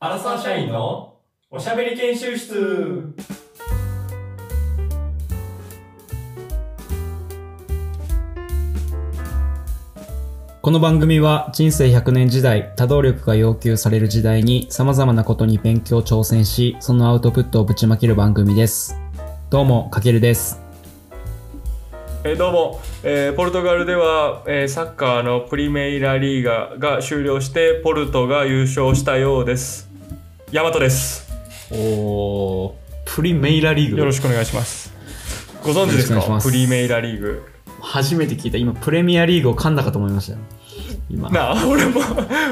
アラサー社員のおしゃべり研修室この番組は人生100年時代、多動力が要求される時代に様々なことに勉強挑戦し、そのアウトプットをぶちまける番組です。どうも、かけるです。えーどうも、えーポルトガルでは、えーサッカーのプリメイラリーガが終了してポルトが優勝したようですヤマトです。おー、プリメイラリーグ。よろしくお願いします。ご存知ですか？プリメイラリーグ。初めて聞いた。今、プレミアリーグを噛んだかと思いましたよ。今。なあ俺も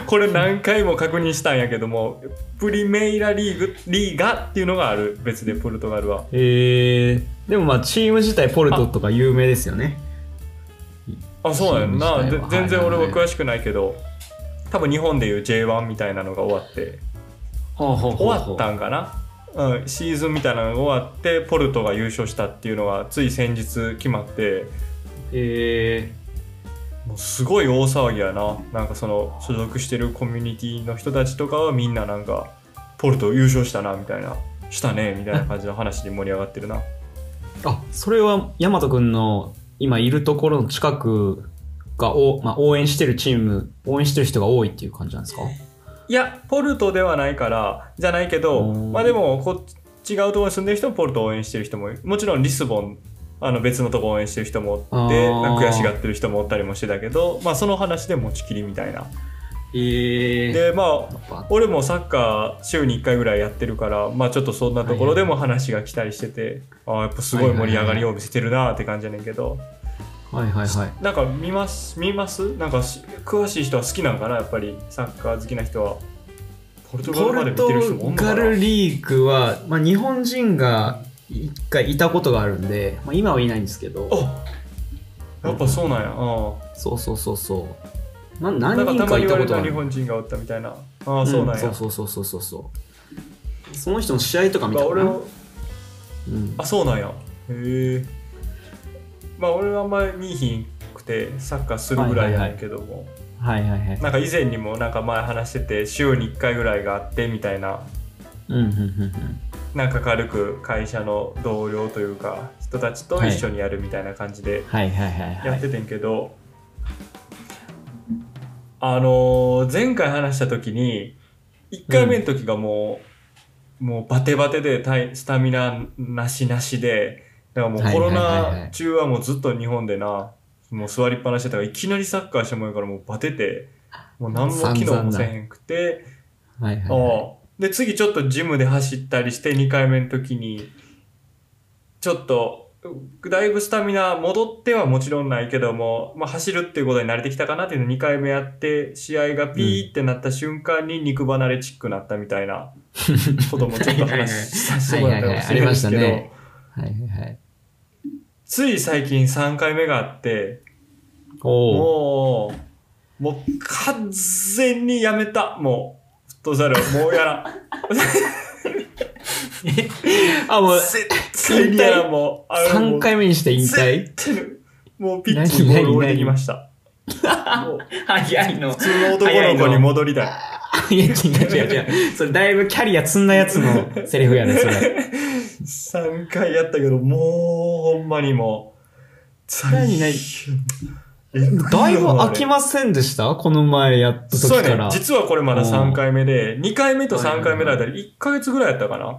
これ何回も確認したんやけどもプリメイラリーグリーガっていうのがある別でポルトガルは。えー、でもまあ、チーム自体ポルトとか有名ですよね。あそうなんや。んな全然俺は詳しくないけど多分日本でいう J1 みたいなのが終わって終わったんかな、うん、シーズンみたいなのが終わってポルトが優勝したっていうのがつい先日決まって。えもうすごい大騒ぎやな。なんかその所属してるコミュニティの人たちとかはみんななんかポルト優勝したなみたいな。したねみたいな感じの話に盛り上がってるな。ー、あ、それは、ヤマトくんの今いるところの近くがお、まあ、応援してるチーム、応援してる人が多いっていう感じなんですか？いやポルトではないからじゃないけどうん。まあでもこ違うところに住んでる人もポルトを応援してる人ももちろんリスボンあの別のとこ応援してる人もおって悔しがってる人もおったりもしてたけどまあその話で持ちきりみたいな。えー、でまあ俺もサッカー週に1回ぐらいやってるからまあちょっとそんなところでも話が来たりしてて、ああやっぱすごい盛り上がりを見せてるなーって感じやねんけど、はいはいはい。なんか見ます？見ます？なんかし詳しい人は好きなんかな？やっぱりサッカー好きな人は。ポルトガポルまでル見てる人もトガルリーグは、まあ、日本人が一回いたことがあるんで、まあ、今はいないんですけど、あやっぱそうなんや、うんそうそうそうそう。な何人かいたことがある。た日本人がおったみたいな。ああそうなんや、んそうそうそうそうそう。その人の試合とか見たかな？まあ俺もうん、あそうなんや。へえまあ俺はあんまり見いひんくてサッカーするぐらいやねんけども、はいはいはい。なんか以前にもなんか前話してて週に1回ぐらいがあってみたいなうんうんうんうん。なんか軽く会社の同僚というか人たちと一緒にやるみたいな感じではいはいはいはい。やっててんけど、あのー前回話した時に1回目の時がもう、もうバテバテで体スタミナなしなしでだからもうコロナ中はもうずっと日本でなもう座りっぱなしだったからいきなりサッカーしたもんやからもうバテてもう何も機能もせえへんくて。はいはいはい。で次ちょっとジムで走ったりして2回目の時にちょっとうだいぶスタミナ戻ってはもちろんないけども、まあ、走るっていうことに慣れてきたかなっていうのを2回目やって試合がピーってなった瞬間に肉離れチックなったみたいなこともちょっと話させてもらったかもしれないですけど、はいはいはいはいはいはい。つい最近3回目があって。もうもう完全にやめたもうフットサルもうやらん あ、もう、絶対にやらんもうあのもう3回目にして引退？もうピッチにボール置いてきました。も う早いの。普通の男の子に戻りたい。いや、違う違う違う。それだいぶキャリア積んだやつのセリフやね、それ。3回やったけど、もうほんまにもう、何何だいぶよ飽きませんでした？この前やったそうやね。時から。。実はこれまだ3回目で、2回目と3回目の間で1ヶ月ぐらいやったかな？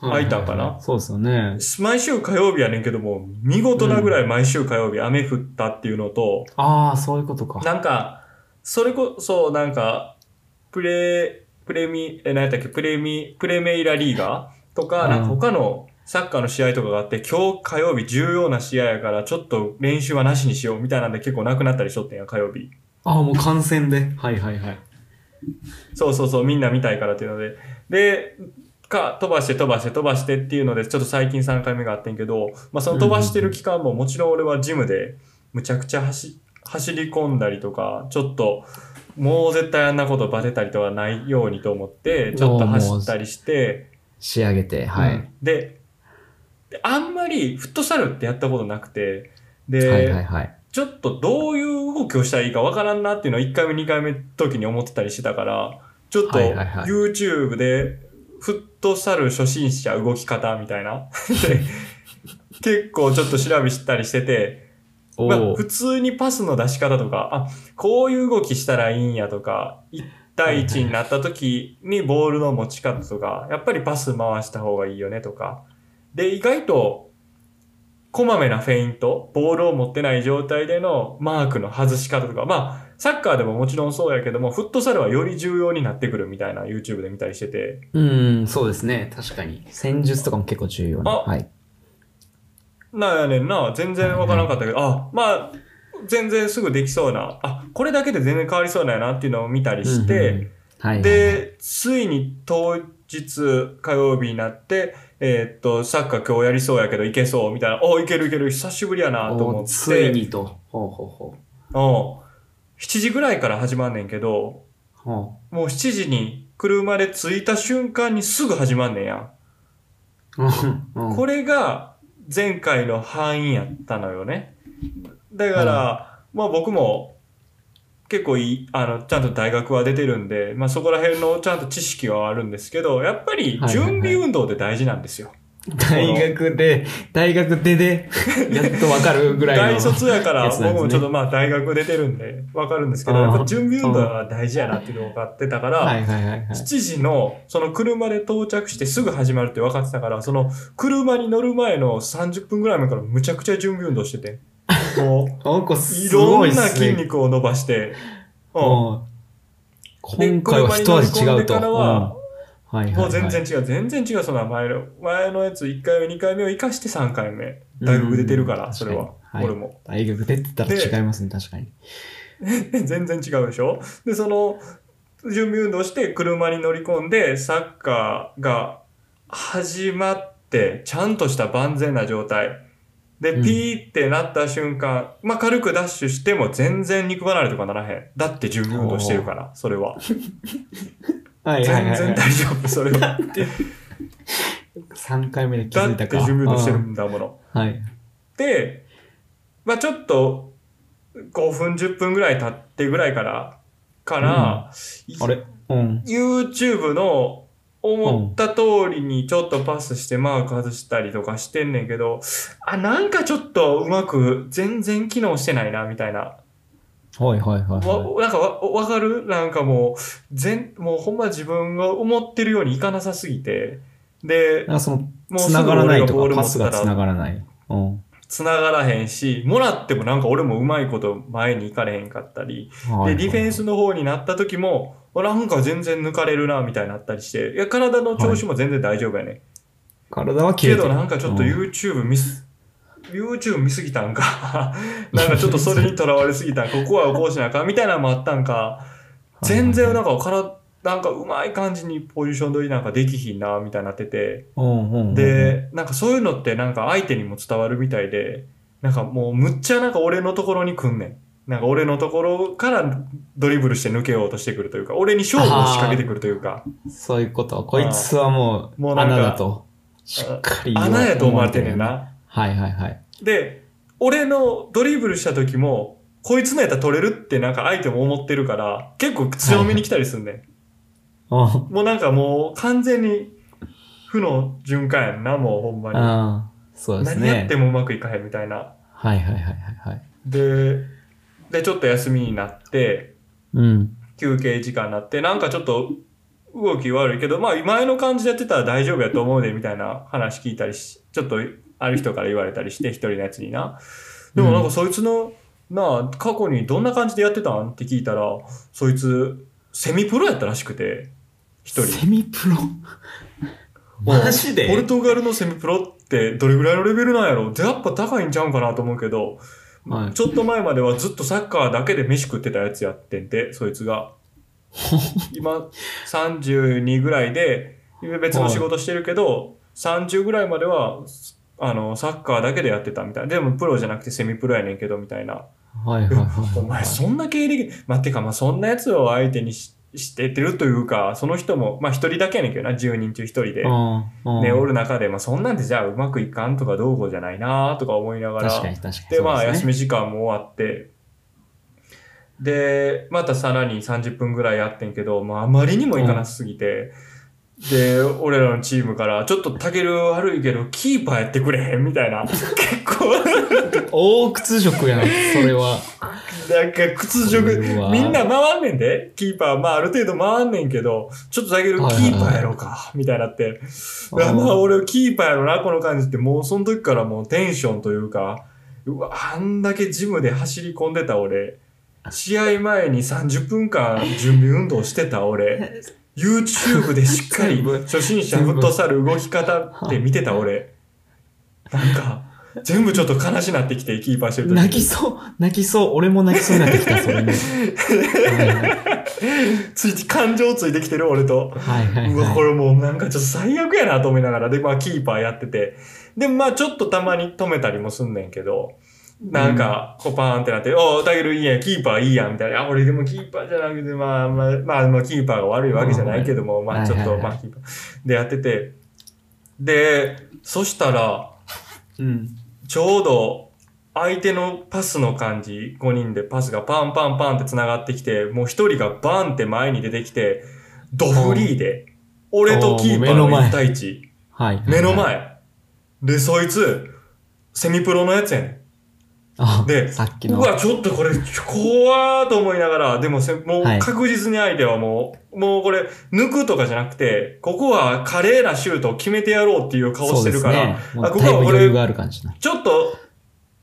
空いたんかな？そうですよね。毎週火曜日やねんけども、見事なぐらい毎週火曜日雨降ったっていうのと、ああ、そういうことか。なんか、それこそ、なんか、プレ、プレミ、え、何やったっけ、プレミ、プレメイラリーガー？とか、うんなんか他のサッカーの試合とかがあって、今日火曜日重要な試合やから、ちょっと練習はなしにしようみたいなんで結構なくなったりしとってんや、火曜日。ああ、もう観戦で。はいはいはい。そうそうそう、みんな見たいからっていうので。で、か、飛ばして飛ばして飛ばしてっていうので、ちょっと最近3回目があってんけど、まあその飛ばしてる期間ももちろん俺はジムでむちゃくちゃ走、走り込んだりとか、ちょっと、もう絶対あんなことバテたりとかないようにと思って、ちょっと走ったりして、仕上げて、はい。うんで、であんまりフットサルってやったことなくて、で、はいはいはい。ちょっとどういう動きをしたらいいかわからんなっていうのを1回目2回目の時に思ってたりしてたから、ちょっと YouTube でフットサル初心者動き方みたいな。で結構ちょっと調べしたりしてて、おまあ、お普通にパスの出し方とか、あ、こういう動きしたらいいんやとか、1対1になった時にボールの持ち方とか、やっぱりパス回した方がいいよねとか。で、意外と、こまめなフェイント、ボールを持ってない状態でのマークの外し方とか、まあ、サッカーでももちろんそうやけども、フットサルはより重要になってくるみたいな YouTube で見たりしてて、うん、そうですね。確かに。戦術とかも結構重要な。あはい。なんやねんな、全然わからなかったけど、あ、まあ、全然すぐできそうな、あ、これだけで全然変わりそうなんやなっていうのを見たりして、うんうんうん、はい。で、ついに当日火曜日になって、えーっと、サッカー今日やりそうやけどいけそうみたいな、おいけるいける、久しぶりやなと思って。おついにと。ほうほうほうん。7時ぐらいから始まんねんけど、もう7時に車で着いた瞬間にすぐ始まんねんや。う。うんうんこれが前回の範囲やったのよね。だから、まあ僕も結構いい、あの、ちゃんと大学は出てるんで、まあそこら辺のちゃんと知識はあるんですけど、やっぱり準備運動って大事なんですよ。大学で、大学でで、やっとわかるぐらいの。大卒やから、僕もちょっとまあ大学出てるんでわかるんですけど、うんやっぱ準備運動は大事やなっていうのを分かってたから、はいはいはいはい。7時のその車で到着してすぐ始まるって分かってたから、その車に乗る前の30分ぐらい前からむちゃくちゃ準備運動してて、もう、おこいすろんなごいっすね筋肉を伸ばして、うん。うん今回は一味違うと。で車に乗り込んでからはうんはいはいはい。もう全然違う、全然違う、その前の、前のやつ1回目、2回目を生かして3回目。大学出てるから、うんそれは。確かに俺も。大学出てたら違いますね、確かに。全然違うでしょ？で、その、準備運動して車に乗り込んで、サッカーが始まって、ちゃんとした万全な状態。で、うんピーってなった瞬間、まあ、軽くダッシュしても全然肉離れとかならへん。だって準備運動してるから、それは。はいはいはいはい。全然大丈夫、それは。3回目で気だづいたか。って準備運動してるうんだもの。はい。で、まあちょっと、5分、10分ぐらい経ってぐらいから、から、あれ？うん。YouTube の思った通りにちょっとパスしてマーク外したりとかしてんねんけど、あ、なんかちょっとうまく全然機能してないな、みたいな。はいはいはいはわ、なんかわ、わかる？なんかもう、全、もうほんま自分が思ってるようにいかなさすぎて、でい。なその、もうすぐ繋がらないとか、俺がボール持パスがったら繋がらない。うん。繋がらへんし、もらってもなんか俺もうまいこと前に行かれへんかったり、で、ディフェンスの方になった時も、なんか全然抜かれるな、みたいになったりして、いや、体の調子も全然大丈夫やね。体は切れてる。けどなんかちょっとうん。YouTube 見す、YouTube 見すぎたんか、なんかちょっとそれにとらわれすぎたんか、ここはこうしなあかんみたいなのもあったんか、全然なんかから、なんかうまい感じにポジション取りなんかできひんな、みたいになってて、うんうんうん、で、なんかそういうのってなんか相手にも伝わるみたいで、なんかもうむっちゃなんか俺のところに来んねん。なんか俺のところからドリブルして抜けようとしてくるというか、俺に勝負を仕掛けてくるというか、そういうこと。こいつはもう、もうなんか穴だと。しっかり穴やと思われてんねんな。な。はいはいはい。で、俺のドリブルした時も、こいつのやったら取れるってなんか相手も思ってるから、結構強めに来たりすんねん。うんもうなんかもう完全に負の循環やんな、もうほんまに。そうですね。何やってもうまくいかへんみたいな。はいはいはいはいはい。で、で、ちょっと休みになって、うん。休憩時間になって、なんかちょっと動き悪いけど、まあ前の感じでやってたら大丈夫やと思うで、みたいな話聞いたりし、ちょっとある人から言われたりして、一人のやつにな。でもなんかそいつの、なあ、過去にどんな感じでやってたん？って聞いたら、そいつ、セミプロやったらしくて、一人。セミプロ？マジで？ポルトガルのセミプロってどれぐらいのレベルなんやろ？でやっぱ高いんちゃうんかなと思うけど、はいちょっと前まではずっとサッカーだけで飯食ってたやつやってんて、そいつが。今、32ぐらいで、別の仕事してるけど、30ぐらいまでは、あの、サッカーだけでやってたみたいな。でもプロじゃなくてセミプロやねんけど、みたいな。はいはいはいはい。お前そんな経歴、まあ、てかまあそんなやつを相手にししてってるというか、その人も、まあ一人だけやねんけどな、10人中一人で。うんうんね、おる中で、まあそんなんでじゃあうまくいかんとかどうこうじゃないなとか思いながら。確かに確かに。で、まあ休み時間も終わって、で、またさらに30分ぐらいやってんけど、まあ、あまりにもいかなすぎて、で、俺らのチームから、ちょっとタケル悪いけど、キーパーやってくれへんみたいな。結構、大屈辱やな、それは。なんか屈辱。みんな回んねんで、キーパー、まあある程度回んねんけど、ちょっとタケルキーパーやろうか、みたいになって。まあ俺キーパーやろな、この感じって、もうその時からもうテンションというか、うわ、あんだけジムで走り込んでた俺、試合前に30分間準備運動してた俺、YouTube でしっかり初心者フットサル動き方って見てた俺。なんか、全部ちょっと悲しなってきて、キーパーしてる時泣きそう、泣きそう。俺も泣きそうになってきた、それね。ついて、感情ついてきてる俺と。はいはいはいうわ、はい。これもうなんかちょっと最悪やなと思いながら、で、まあキーパーやってて、で、まあちょっとたまに止めたりもすんねんけど、なんか、こうパーンってなって、おう、だけどいいやん、キーパーいいやん、みたいな。あ、俺でもキーパーじゃなくて、まあまあ、まあ、まあ、キーパーが悪いわけじゃないけども、まあちょっと、まあキーパーでやってて、で、そしたら、うん。ちょうど、相手のパスの感じ、5人でパスがパンパンパンって繋がってきて、もう一人がバンって前に出てきて、ドフリーで、俺とキーパーの1対1、はい。目の。前。で、そいつ、セミプロのやつやねん。あ、でさっきの。うわ、ちょっとこれ、怖ーと思いながら、でもせ、もうはい確実に相手はもう、もうこれ、抜くとかじゃなくて、ここは華麗なシュートを決めてやろうっていう顔してるから、ね。もあここは俺余裕がある感じな。ちょっと、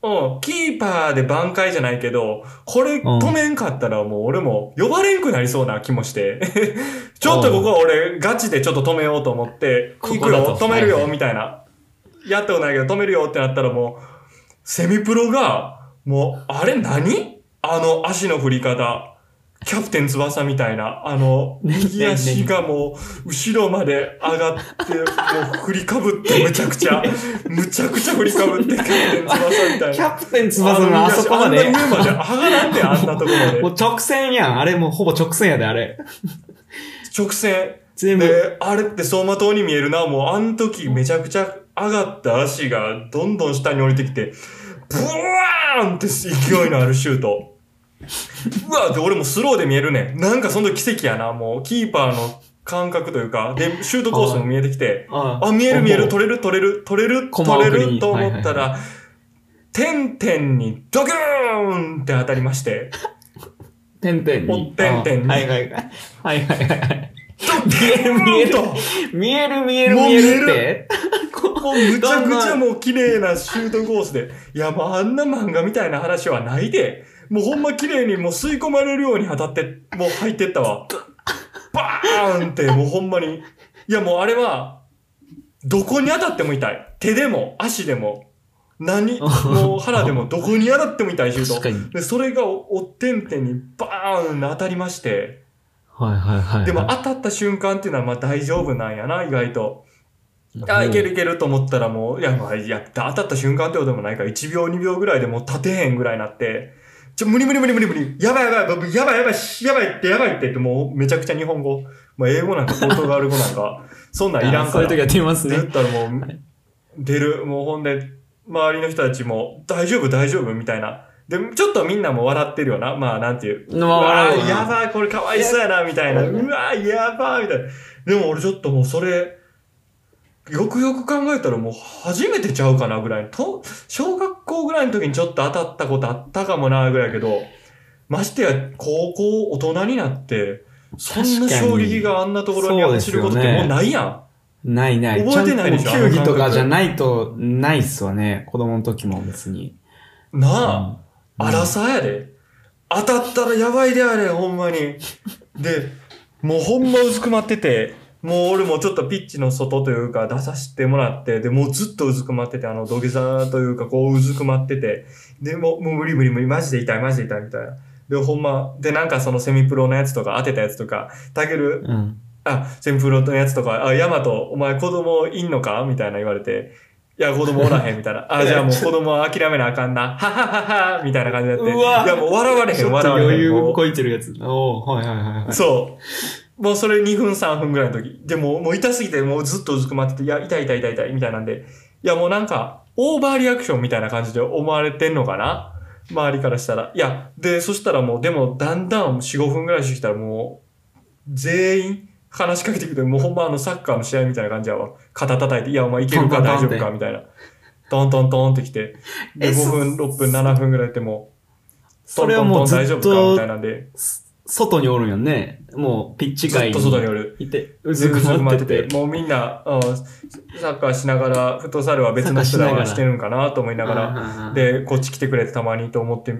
うん、キーパーで挽回じゃないけど、これん止めんかったらもう俺も呼ばれんくなりそうな気もして、ちょっとここは俺ガチでちょっと止めようと思って、行くよ、止めるよ、はいはいみたいな。やったことないけど止めるよってなったらもう、セミプロが、もう、あれ何？あの足の振り方。キャプテン翼みたいな、あの、ね右足がもう、後ろまで上がって、もう振りかぶって、むちゃくちゃ、むちゃくちゃ振りかぶって、キャプテン翼みたいな。キャプテン翼のあそこまで。あんな上まで上がらんで、あんなとこまで も。う直線やん。あれもうほぼ直線やで、あれ。直線。全部。で、あれって走馬灯に見えるな。もう、あの時めちゃくちゃ上がった足がどんどん下に降りてきて、ブワーンって勢いのあるシュート。うわって俺もスローで見えるねん。なんかその時奇跡やな。もう、キーパーの感覚というか、で、シュートコースも見えてきて、ああ、見える見える、と取れる取れる、取れる、取れると思ったはいら、点々にドキューンって当たりまして、てんてんに。おてんてんにあはいはいはい。はいはいはい。見える見えると。見える見える見えるっ見てもうむちゃくちゃもう綺麗なシュートコースで。いや、もうあんな漫画みたいな話はないで。もうほんま綺麗にもう吸い込まれるように当たって、もう入ってったわ。バーンってもうほんまに。いやもうあれは、どこに当たっても痛い。手でも足でも。何、もう腹でもどこに当たっても痛いシュート。で、それがおおってんてんにバーン当たりまして。はいはいはい。でも当たった瞬間っていうのはまあ大丈夫なんやな、意外と。あ、いけるいけると思ったらもう、いや、まあ、いや、当たった瞬間ってことでもないから、1秒2秒ぐらいでもう立てへんぐらいになって、ちょ、無理無理無理無理無理、やばいやばい、やばいやばいやばい、ってやばいって言って、もうめちゃくちゃ日本語、まあ英語なんかポルトガル語なんか、そんなんいらんから。そういう時やってみますねって言。ったらもう、出る、もうほんで、周りの人たちも、大丈夫大丈夫みたいな。で、ちょっとみんなも笑ってるよな。まあ、なんていう。まあ笑うやばい、これかわいそうやな、みたいな。うわやばい、みたいな。でも俺ちょっともうそれ、よくよく考えたらもう初めてちゃうかなぐらい。と、小学校ぐらいの時にちょっと当たったことあったかもな、ぐらいやけど、ましてや、高校、大人になって、そんな衝撃があんなところに走ることってもうないやん。ないない。覚えてないでしょ？球技とかじゃないと、ないっすわね。子供の時も別に。なあ。うんあらさやで。当たったらやばいであれ、ほんまに。で、もうほんまうずくまってて、もう俺もちょっとピッチの外というか出させてもらって、で、もうずっとうずくまってて、あの土下座というかこううずくまってて、で、もうもう無理無理無理、マジで痛いマジで痛いみたいな。で、ほんま、で、なんかそのセミプロのやつとか当てたやつとか、たける、うん。あ、セミプロのやつとか、あ、ヤマト、お前子供いんのか？みたいな言われて、いや、子供おらへん、みたいな。あ、じゃあもう子供は諦めなあかんな。ははははみたいな感じになって。うわいや、もう笑われへん、笑われへん。余裕もうこいてるやつ。おーはいはいはいはい。そう。もうそれ2分3分ぐらいの時。でも、もう痛すぎて、もうずっとうずくまってて、いや、痛い痛い痛い痛い、みたいなんで。いや、もうなんか、オーバーリアクションみたいな感じで思われてんのかな？周りからしたら。いや、で、そしたらもう、でも、だんだん4、5分ぐらいしてきたらもう、全員話しかけてきて、もうほんまあのサッカーの試合みたいな感じやわ。肩叩いて、いや、お前いけるか？大丈夫か？みたいな。トントントンってきて、で、え5分、6分、7分ぐらいやっても、トントントン大丈夫か？みたいとなんで、外におるんよね。もうピッチ外に。ずっと外におる。いて、うずっとずくな待ってて。もうみんな、うんサッカーしながら、フットサルは別の人らはしてるんかなと思いながら、ら、で、こっち来てくれてたまにと思って、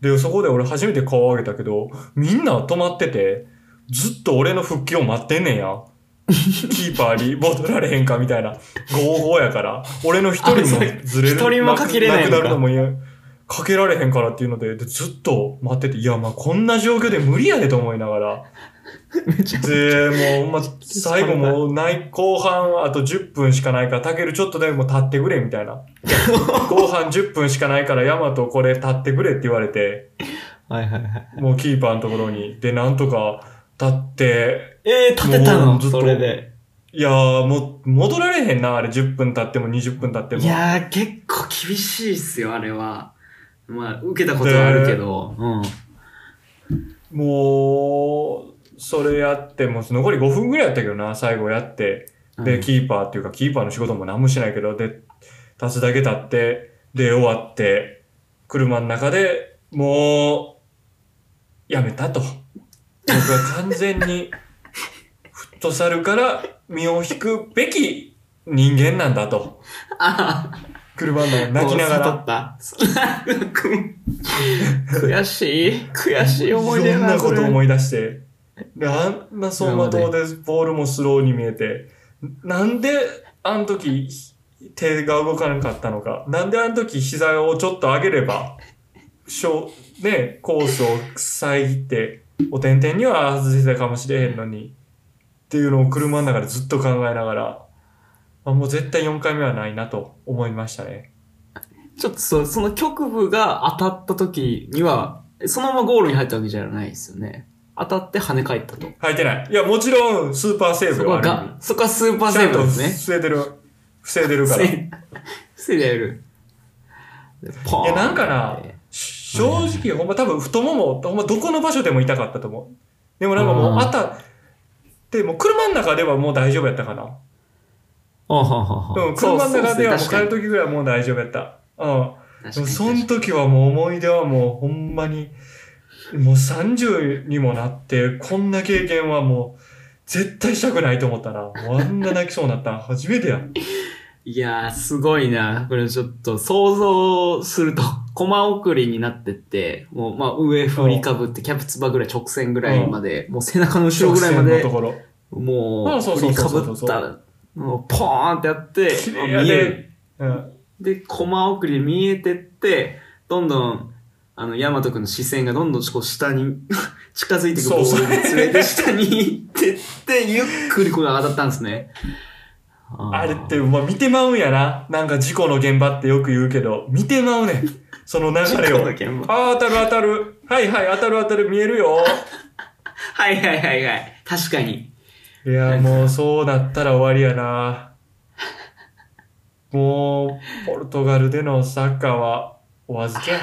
で、そこで俺初めて顔を上げたけど、みんな止まってて、ずっと俺の復帰を待ってんねんや。キーパーに戻られへんかみたいな。5-5やから。俺の一人もずれる。一人もかけれないなくなるのも嫌。かけられへんからっていうので、でずっと待ってて、いや、まあこんな状況で無理やでと思いながら。めちゃで、もう、まあ、最後もうない、後半あと10分しかないから、たけるちょっとでも立ってくれ、みたいな。後半10分しかないから、ヤマトこれ立ってくれって言われて、はいはいはい。もうキーパーのところに。で、なんとか立って、えー、立てたの？もうずっとそれで。いやー、もう、戻られへんな、あれ10分経っても20分経っても。いやー、結構厳しいっすよ、あれは。まあ、受けたことはあるけど。うん。もう、それやって、もう残り5分ぐらいやったけどな、最後やって。で、うんキーパーっていうか、キーパーの仕事も何もしないけど、で、立つだけ立って、で、終わって、車の中でもう、やめたと。僕は完全に、フットサルから身を引くべき人間なんだと。あ車の中で泣きながら。ら。悔しい。悔しい思い出やな、いろんなこと思い出して。で、あんな走馬灯でボールもスローに見えて、なんであの時手が動かなかったのか、なんであの時膝をちょっと上げれば、しょね、コースを遮って、お点々には外せたかもしれへんのに、っていうのを車の中でずっと考えながら、あもう絶対4回目はないなと思いましたね。ちょっとそその局部が当たった時には、そのままゴールに入ったわけじゃないですよね。当たって跳ね返ったと。入ってない。いや、もちろんスーパーセーブはあるが、そこはスーパーセーブですね。防いでる。防いでるから。い防いでやる。でポーンや、なんかなって、正直、ほんま多分太もも、ほんまどこの場所でも痛かったと思う。でもなんかもう、うんあた、でも車の中ではもう大丈夫やったかな。あはははうん、車の中ではもう帰ると時ぐらいはもう大丈夫やった。うん。でもそのの時はもう思い出はもうほんまに、もう30にもなって、こんな経験はもう、絶対したくないと思ったな。もうあんな泣きそうになったの 初めてや。いやー、すごいな。これちょっと想像すると、コマ送りになってって、もう、まあ、上振りかぶって、キャプツバぐらい直線ぐらいまで、もう背中の後ろぐらいまで直線のと、ころ。もう、あそう振りかそうそうそうぶった、もう、ポーンってやって、見える。で。うん。で、コマ送りで見えてって、どんどん、あの、ヤマト君の視線がどんどんこう下に 近づいていくボールに連れて下に行ってって、ゆっくりこれが当たったんですね。ーあれって、まあ、見てまうんやな。なんか事故の現場ってよく言うけど、見てまうねん。その流れを。ああ、当たる当たる。はいはい、当たる当たる、見えるよ。はいはいはいはい。確かに。いや、もうそうなったら終わりやな。もう、ポルトガルでのサッカーはお預けや。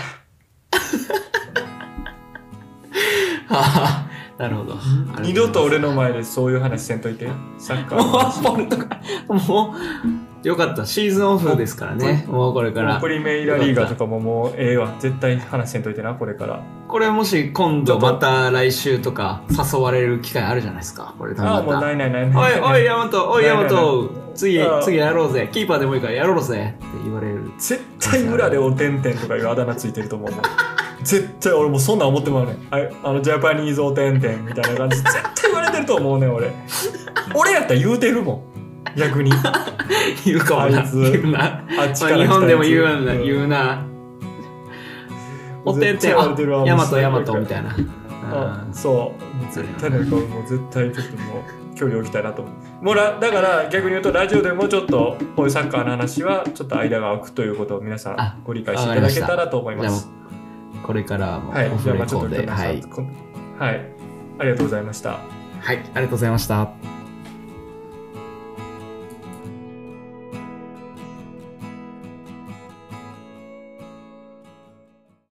はあ、なるほど。二度と俺の前でそういう話せんといて。サッカーのも話。う、ポルトガル、もう、よかった。シーズンオフですからね。もうこれからプ。リメイラリーガーとかももうええわ。絶対話せんといてな、これから。これもし今度また来週とか誘われる機会あるじゃないですか。これ多分ああ、もうないないないない。おいおい、ヤマト、おい、ヤマト、次あ、次やろうぜ。キーパーでもいいからやろうぜ。って言われる。絶対裏でおてんてんとかいうあだ名ついてると思う。絶対俺もうそんなん思ってまうねん。ああの、ジャパニーズおてんてんみたいな感じ。絶対言われてると思うねん、俺。俺やったら言うてるもん。逆に。言うかもな。あいつ言うな。あっちまあ、から来たやつ日本でも言うんだ、ん言うな。おてんてん、絶対言われてるわあ、ヤマト、ヤマトみたいな。あうんそう。絶対なんかもう絶対ちょっともう距離を置きたいなと思う。もうらだから逆に言うとラジオでもちょっとこういうサッカーの話はちょっと間が空くということを皆さあんご理解していただけたらと思いじゃあもます。う、これからもはい。オじゃあまあちょコで、っと皆さんはい。こはい。ありがとうございました。はい、ありがとうございました。